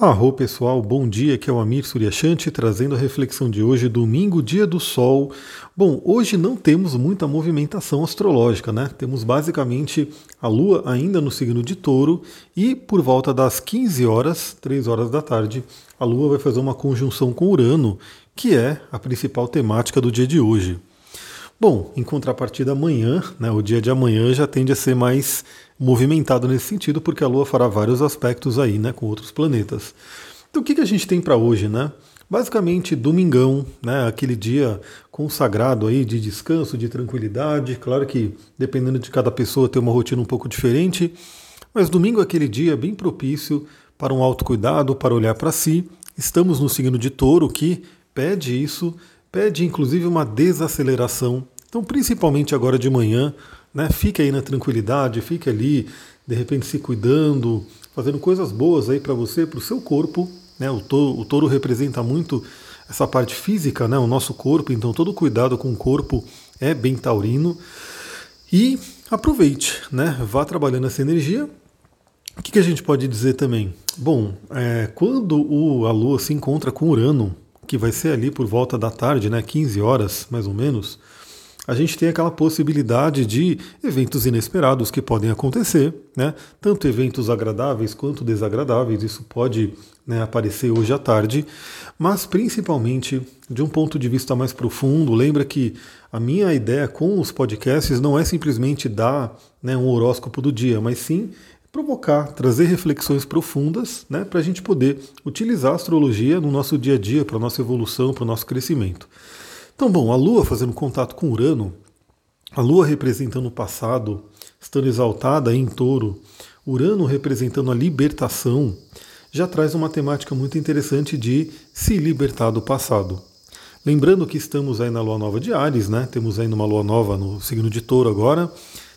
Arro pessoal, bom dia, aqui é o Amir Suryashanti trazendo a reflexão de hoje, domingo, dia do sol. Bom, hoje não temos muita movimentação astrológica, né? Temos basicamente a Lua ainda no signo de touro e por volta das 15 horas, 3 horas da tarde, a Lua vai fazer uma conjunção com Urano, que é a principal temática do dia de hoje. Bom, em contrapartida, amanhã, né, o dia de amanhã já tende a ser mais movimentado nesse sentido, porque a Lua fará vários aspectos aí, né, com outros planetas. Então, o que, que a gente tem para hoje, né? Basicamente, domingão, né, aquele dia consagrado aí de descanso, de tranquilidade. Claro que dependendo de cada pessoa tem uma rotina um pouco diferente, mas domingo é aquele dia bem propício para um autocuidado, para olhar para si. Estamos no signo de Touro que pede isso, pede inclusive uma desaceleração. Então, principalmente agora de manhã, né, fique aí na tranquilidade, fique ali, de repente se cuidando, fazendo coisas boas aí para você, para o seu corpo. Né, o, touro, o touro representa muito essa parte física, né, o nosso corpo, então todo cuidado com o corpo é bem taurino. E aproveite, né, vá trabalhando essa energia. O que, que a gente pode dizer também? Bom, é, quando o, a Lua se encontra com Urano, que vai ser ali por volta da tarde, né, 15 horas mais ou menos, a gente tem aquela possibilidade de eventos inesperados que podem acontecer, né? tanto eventos agradáveis quanto desagradáveis, isso pode né, aparecer hoje à tarde, mas principalmente de um ponto de vista mais profundo. Lembra que a minha ideia com os podcasts não é simplesmente dar né, um horóscopo do dia, mas sim provocar, trazer reflexões profundas né, para a gente poder utilizar a astrologia no nosso dia a dia, para a nossa evolução, para o nosso crescimento. Então, bom, a Lua fazendo contato com Urano, a Lua representando o passado, estando exaltada em touro, Urano representando a libertação, já traz uma temática muito interessante de se libertar do passado. Lembrando que estamos aí na lua nova de Ares, né? Temos aí uma lua nova no signo de Touro agora.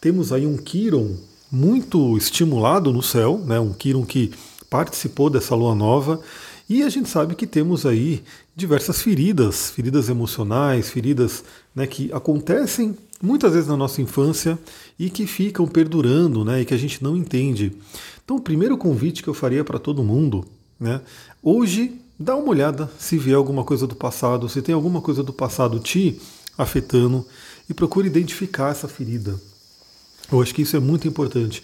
Temos aí um Quiron muito estimulado no céu, né? Um Quiron que participou dessa lua nova e a gente sabe que temos aí diversas feridas, feridas emocionais, feridas né, que acontecem muitas vezes na nossa infância e que ficam perdurando né, e que a gente não entende. Então, o primeiro convite que eu faria para todo mundo, né, hoje, dá uma olhada se vier alguma coisa do passado, se tem alguma coisa do passado te afetando e procure identificar essa ferida. Eu acho que isso é muito importante.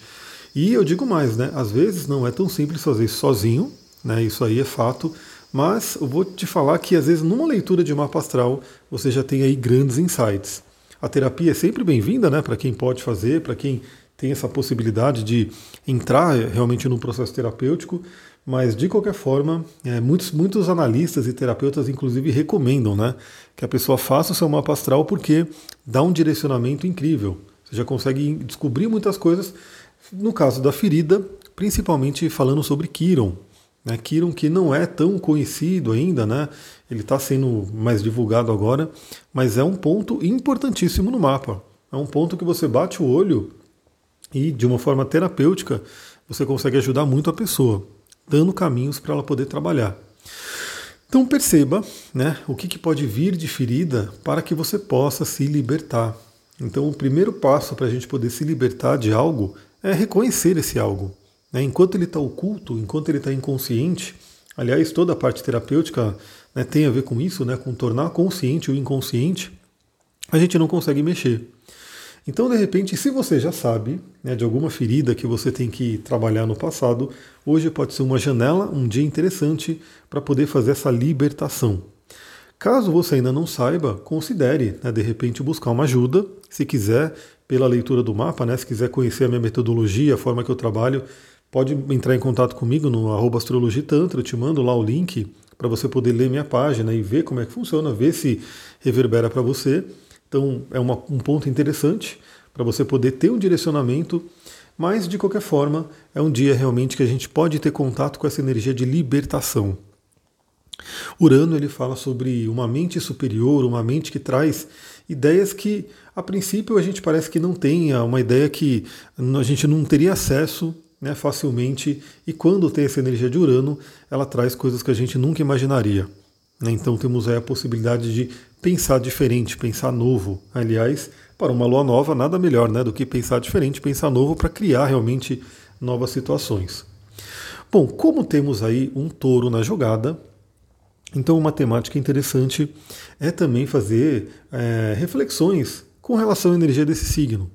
E eu digo mais, né? Às vezes não é tão simples fazer isso sozinho, né? Isso aí é fato. Mas eu vou te falar que às vezes numa leitura de mapa astral você já tem aí grandes insights. A terapia é sempre bem-vinda, né? Para quem pode fazer, para quem tem essa possibilidade de entrar realmente num processo terapêutico, mas de qualquer forma, é, muitos, muitos analistas e terapeutas, inclusive, recomendam né, que a pessoa faça o seu mapa astral porque dá um direcionamento incrível. Você já consegue descobrir muitas coisas. No caso da ferida, principalmente falando sobre Kiron, né, Kiron que não é tão conhecido ainda, né? ele está sendo mais divulgado agora, mas é um ponto importantíssimo no mapa. É um ponto que você bate o olho e, de uma forma terapêutica, você consegue ajudar muito a pessoa, dando caminhos para ela poder trabalhar. Então perceba né, o que, que pode vir de ferida para que você possa se libertar. Então o primeiro passo para a gente poder se libertar de algo é reconhecer esse algo. Né? Enquanto ele está oculto, enquanto ele está inconsciente, aliás, toda a parte terapêutica né, tem a ver com isso, né, com tornar consciente o inconsciente, a gente não consegue mexer. Então, de repente, se você já sabe né, de alguma ferida que você tem que trabalhar no passado, hoje pode ser uma janela, um dia interessante para poder fazer essa libertação. Caso você ainda não saiba, considere, né, de repente, buscar uma ajuda. Se quiser, pela leitura do mapa, né, se quiser conhecer a minha metodologia, a forma que eu trabalho, pode entrar em contato comigo no arroba astrologitantra, eu te mando lá o link para você poder ler minha página e ver como é que funciona, ver se reverbera para você. Então é uma, um ponto interessante para você poder ter um direcionamento, mas de qualquer forma é um dia realmente que a gente pode ter contato com essa energia de libertação. Urano ele fala sobre uma mente superior, uma mente que traz ideias que a princípio a gente parece que não tem, uma ideia que a gente não teria acesso né, facilmente, e quando tem essa energia de Urano, ela traz coisas que a gente nunca imaginaria. Né? Então temos aí a possibilidade de pensar diferente, pensar novo. Aliás, para uma lua nova, nada melhor né, do que pensar diferente, pensar novo para criar realmente novas situações. Bom, como temos aí um touro na jogada, então uma temática interessante é também fazer é, reflexões com relação à energia desse signo.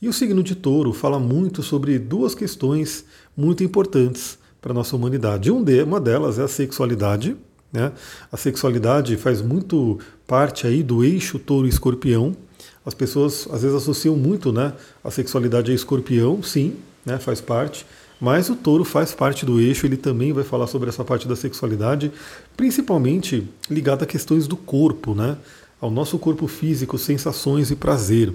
E o signo de touro fala muito sobre duas questões muito importantes para a nossa humanidade. uma delas é a sexualidade. Né? A sexualidade faz muito parte aí do eixo touro-escorpião. As pessoas às vezes associam muito né, a sexualidade a escorpião, sim, né, faz parte. Mas o touro faz parte do eixo, ele também vai falar sobre essa parte da sexualidade, principalmente ligada a questões do corpo, né? ao nosso corpo físico, sensações e prazer.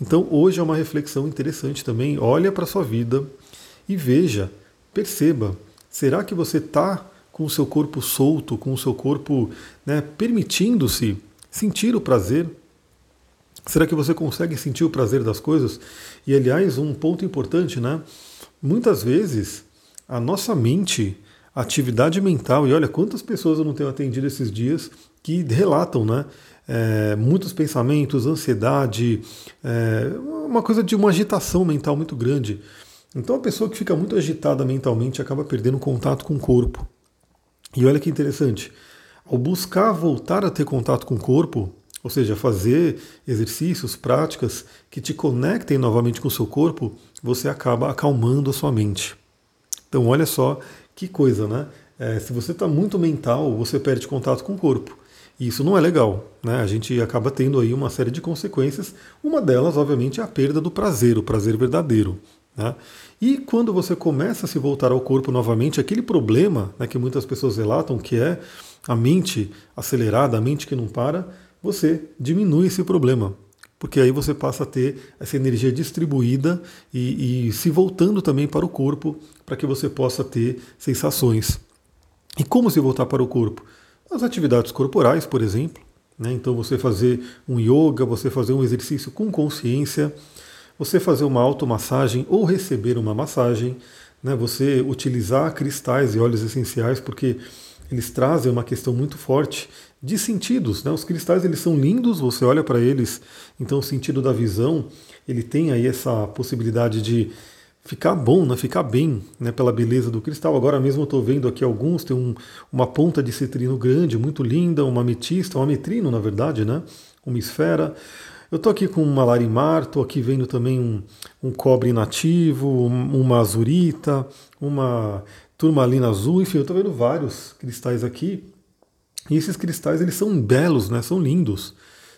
Então hoje é uma reflexão interessante também. Olha para a sua vida e veja, perceba, será que você está com o seu corpo solto, com o seu corpo né, permitindo-se sentir o prazer? Será que você consegue sentir o prazer das coisas? E aliás, um ponto importante, né? Muitas vezes a nossa mente, a atividade mental, e olha quantas pessoas eu não tenho atendido esses dias que relatam, né? É, muitos pensamentos, ansiedade, é, uma coisa de uma agitação mental muito grande. Então a pessoa que fica muito agitada mentalmente acaba perdendo contato com o corpo. E olha que interessante, ao buscar voltar a ter contato com o corpo, ou seja, fazer exercícios, práticas que te conectem novamente com o seu corpo, você acaba acalmando a sua mente. Então, olha só que coisa, né? É, se você está muito mental, você perde contato com o corpo. E isso não é legal, né? A gente acaba tendo aí uma série de consequências. Uma delas, obviamente, é a perda do prazer, o prazer verdadeiro. Né? E quando você começa a se voltar ao corpo novamente, aquele problema né, que muitas pessoas relatam, que é a mente acelerada, a mente que não para, você diminui esse problema. Porque aí você passa a ter essa energia distribuída e, e se voltando também para o corpo, para que você possa ter sensações. E como se voltar para o corpo? As atividades corporais, por exemplo. Né? Então, você fazer um yoga, você fazer um exercício com consciência, você fazer uma automassagem ou receber uma massagem, né? você utilizar cristais e óleos essenciais, porque eles trazem uma questão muito forte de sentidos. Né? Os cristais eles são lindos, você olha para eles, então o sentido da visão ele tem aí essa possibilidade de ficar bom, né? ficar bem né? pela beleza do cristal. Agora mesmo eu estou vendo aqui alguns, tem um, uma ponta de citrino grande, muito linda, uma ametista, um ametrino na verdade, né? uma esfera. Eu estou aqui com uma larimar, estou aqui vendo também um, um cobre nativo, uma azurita, uma turmalina azul, enfim, eu estou vendo vários cristais aqui. E esses cristais eles são belos, né? são lindos.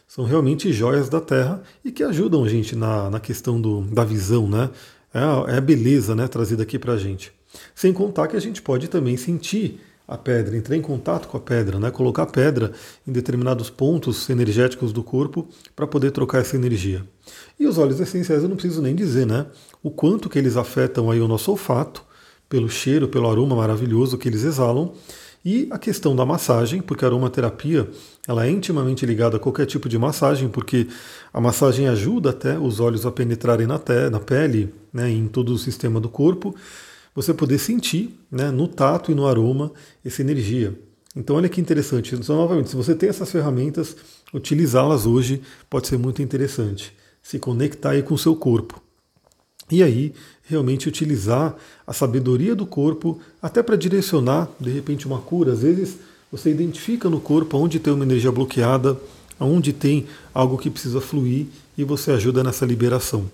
São realmente joias da Terra e que ajudam a gente na, na questão do, da visão, né? É a, é a beleza né, trazida aqui para a gente. Sem contar que a gente pode também sentir a pedra, entrar em contato com a pedra, né? colocar a pedra em determinados pontos energéticos do corpo para poder trocar essa energia. E os óleos essenciais eu não preciso nem dizer, né? O quanto que eles afetam aí o nosso olfato, pelo cheiro, pelo aroma maravilhoso que eles exalam. E a questão da massagem, porque a aromaterapia ela é intimamente ligada a qualquer tipo de massagem, porque a massagem ajuda até os olhos a penetrarem na, na pele, né, em todo o sistema do corpo, você poder sentir né, no tato e no aroma essa energia. Então olha que interessante. Então, novamente, se você tem essas ferramentas, utilizá-las hoje pode ser muito interessante. Se conectar aí com o seu corpo. E aí, realmente utilizar a sabedoria do corpo até para direcionar, de repente, uma cura. Às vezes você identifica no corpo onde tem uma energia bloqueada, onde tem algo que precisa fluir e você ajuda nessa liberação.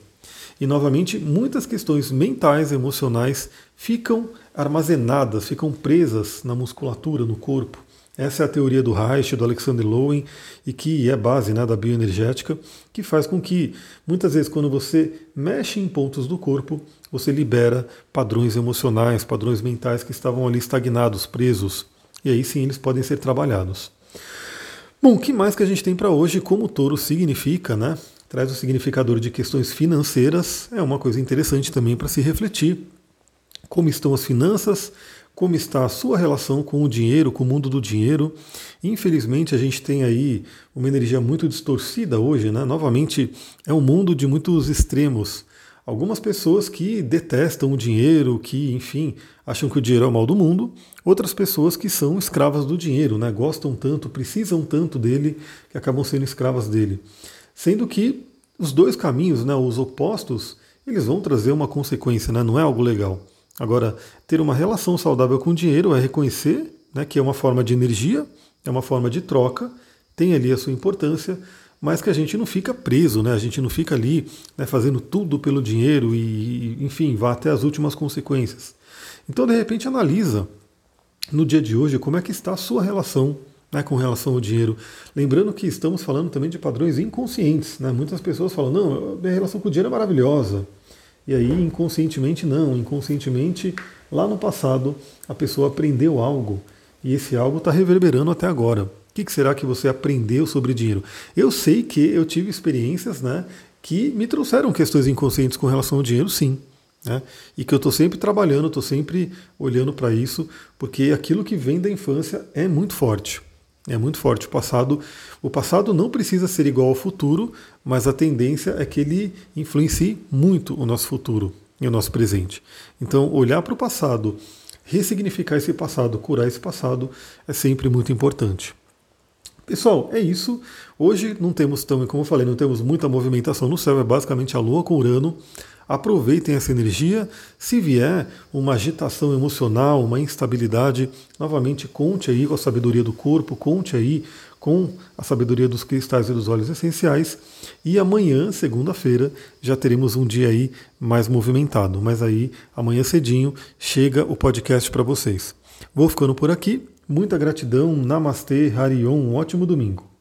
E novamente, muitas questões mentais, emocionais ficam armazenadas, ficam presas na musculatura, no corpo. Essa é a teoria do Reich, do Alexander Lowen, e que é base né, da bioenergética, que faz com que, muitas vezes, quando você mexe em pontos do corpo, você libera padrões emocionais, padrões mentais que estavam ali estagnados, presos. E aí sim eles podem ser trabalhados. Bom, o que mais que a gente tem para hoje? Como o touro significa, né? Traz o significador de questões financeiras, é uma coisa interessante também para se refletir. Como estão as finanças? Como está a sua relação com o dinheiro, com o mundo do dinheiro. Infelizmente, a gente tem aí uma energia muito distorcida hoje, né? Novamente, é um mundo de muitos extremos. Algumas pessoas que detestam o dinheiro, que, enfim, acham que o dinheiro é o mal do mundo. Outras pessoas que são escravas do dinheiro, né? Gostam tanto, precisam tanto dele, que acabam sendo escravas dele. Sendo que os dois caminhos, né, os opostos, eles vão trazer uma consequência, né? Não é algo legal. Agora, ter uma relação saudável com o dinheiro é reconhecer né, que é uma forma de energia, é uma forma de troca, tem ali a sua importância, mas que a gente não fica preso, né? A gente não fica ali né, fazendo tudo pelo dinheiro e, enfim, vá até as últimas consequências. Então, de repente, analisa no dia de hoje como é que está a sua relação né, com relação ao dinheiro. Lembrando que estamos falando também de padrões inconscientes. Né? Muitas pessoas falam, não, minha relação com o dinheiro é maravilhosa. E aí, inconscientemente, não. Inconscientemente, lá no passado, a pessoa aprendeu algo e esse algo está reverberando até agora. O que, que, será que você aprendeu sobre dinheiro? Eu sei que eu tive experiências né, que me trouxeram questões inconscientes com relação ao dinheiro, sim. Né? E que eu estou sempre trabalhando, estou sempre olhando para isso, porque aquilo que vem da infância é muito forte. É muito forte. O passado, o passado não precisa ser igual ao futuro, mas a tendência é que ele influencie muito o nosso futuro e o nosso presente. Então, olhar para o passado, ressignificar esse passado, curar esse passado, é sempre muito importante. Pessoal, é isso. Hoje não temos também, como eu falei, não temos muita movimentação no céu, é basicamente a Lua com Urano. Aproveitem essa energia. Se vier uma agitação emocional, uma instabilidade, novamente conte aí com a sabedoria do corpo, conte aí com a sabedoria dos cristais e dos óleos essenciais. E amanhã, segunda-feira, já teremos um dia aí mais movimentado. Mas aí, amanhã cedinho, chega o podcast para vocês. Vou ficando por aqui. Muita gratidão. Namastê, Harion. Um ótimo domingo.